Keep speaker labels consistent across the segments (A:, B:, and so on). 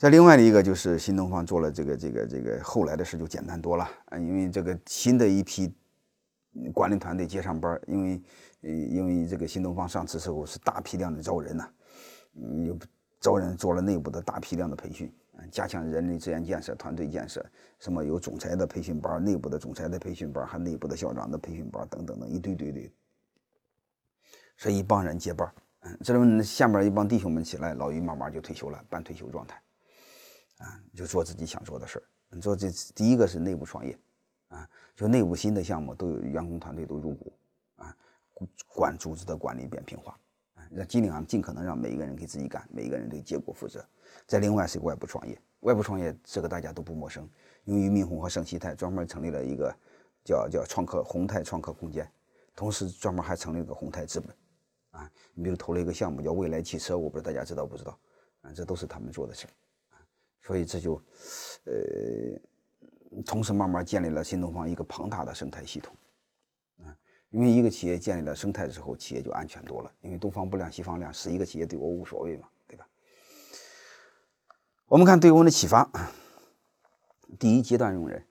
A: 再另外的一个就是新东方做了这个这个这个后来的事就简单多了啊，因为这个新的一批管理团队接上班，因为呃因为这个新东方上市时候是大批量的招人呐，嗯，招人做了内部的大批量的培训，加强人力资源建设、团队建设，什么有总裁的培训班、内部的总裁的培训班，还内部的校长的培训班等等等一堆堆的，所以一帮人接班。嗯，这下面一帮弟兄们起来，老于慢慢就退休了，半退休状态，啊，就做自己想做的事儿。你做这第一个是内部创业，啊，就内部新的项目都有员工团队都入股，啊，管组织的管理变平滑，啊，让尽量尽可能让每一个人给自己干，每一个人对结果负责。再另外是外部创业，外部创业这个大家都不陌生，因为俞敏洪和盛希泰专门成立了一个叫叫创客宏泰创客空间，同时专门还成立了个宏泰资本。啊，你比如投了一个项目叫未来汽车，我不知道大家知道不知道？啊，这都是他们做的事儿，所以这就，呃，同时慢慢建立了新东方一个庞大的生态系统，啊，因为一个企业建立了生态之后，企业就安全多了，因为东方不亮西方亮，是一个企业对我无所谓嘛，对吧？我们看对我们的启发，第一阶段用人，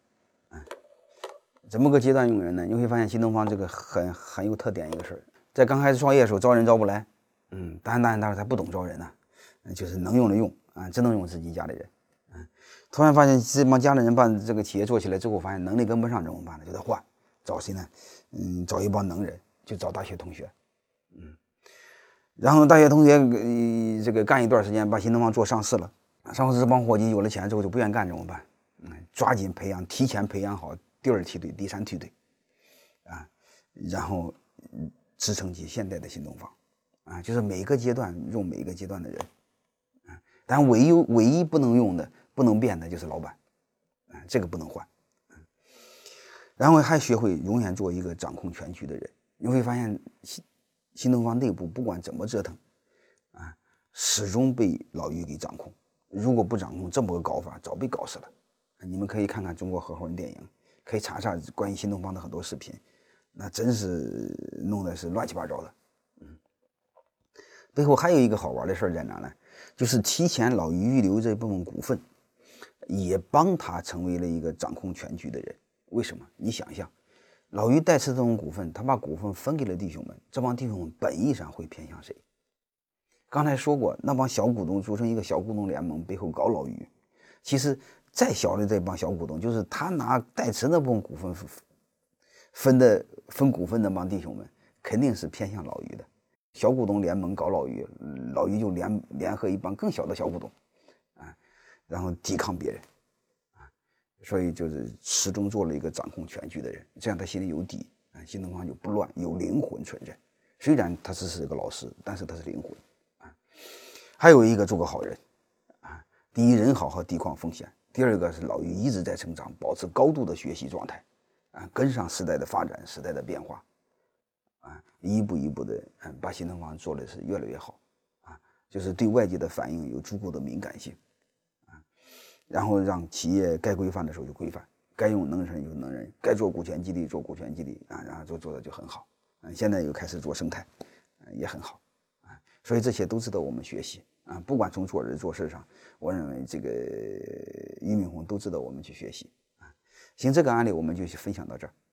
A: 啊，怎么个阶段用人呢？你会发现新东方这个很很有特点一个事儿。在刚开始创业的时候，招人招不来，嗯，当然当然当然他不懂招人呢，嗯，就是能用的用啊，只能用自己家里人，突然发现这帮家里人把这个企业做起来之后，发现能力跟不上怎么办呢？就得换，找谁呢？嗯，找一帮能人，就找大学同学，嗯，然后大学同学呃这个干一段时间，把新东方做上市了，上市这帮伙计有了钱之后就不愿意干怎么办？嗯，抓紧培养，提前培养好第二梯队、第三梯队，啊，然后。支撑起现在的新东方，啊，就是每一个阶段用每一个阶段的人，啊，但唯一唯一不能用的、不能变的就是老板，啊，这个不能换，然后还学会永远做一个掌控全局的人。你会发现新新东方内部不管怎么折腾，啊，始终被老于给掌控。如果不掌控，这么个搞法早被搞死了。你们可以看看中国合伙人电影，可以查查关于新东方的很多视频。那真是弄的是乱七八糟的，嗯，背后还有一个好玩的事儿在哪呢？就是提前老于预留这部分股份，也帮他成为了一个掌控全局的人。为什么？你想象，老于代持这种股份，他把股份分给了弟兄们，这帮弟兄们本意上会偏向谁？刚才说过，那帮小股东组成一个小股东联盟，背后搞老于。其实再小的这帮小股东，就是他拿代持那部分股份分的。分股份的帮弟兄们肯定是偏向老于的，小股东联盟搞老于，老于就联联合一帮更小的小股东，然后抵抗别人，啊，所以就是始终做了一个掌控全局的人，这样他心里有底，啊，新东方就不乱，有灵魂存在。虽然他只是一个老师，但是他是灵魂，啊，还有一个做个好人，啊，第一人好和地抗风险，第二个是老于一直在成长，保持高度的学习状态。啊，跟上时代的发展，时代的变化，啊，一步一步的，嗯，把新东方做的是越来越好，啊，就是对外界的反应有足够的敏感性，然后让企业该规范的时候就规范，该用能人就能人，该做股权激励做股权激励，啊，然后就做的就很好，嗯，现在又开始做生态，也很好，啊，所以这些都值得我们学习，啊，不管从做人做事上，我认为这个俞敏洪都值得我们去学习啊。行，这个案例我们就分享到这儿。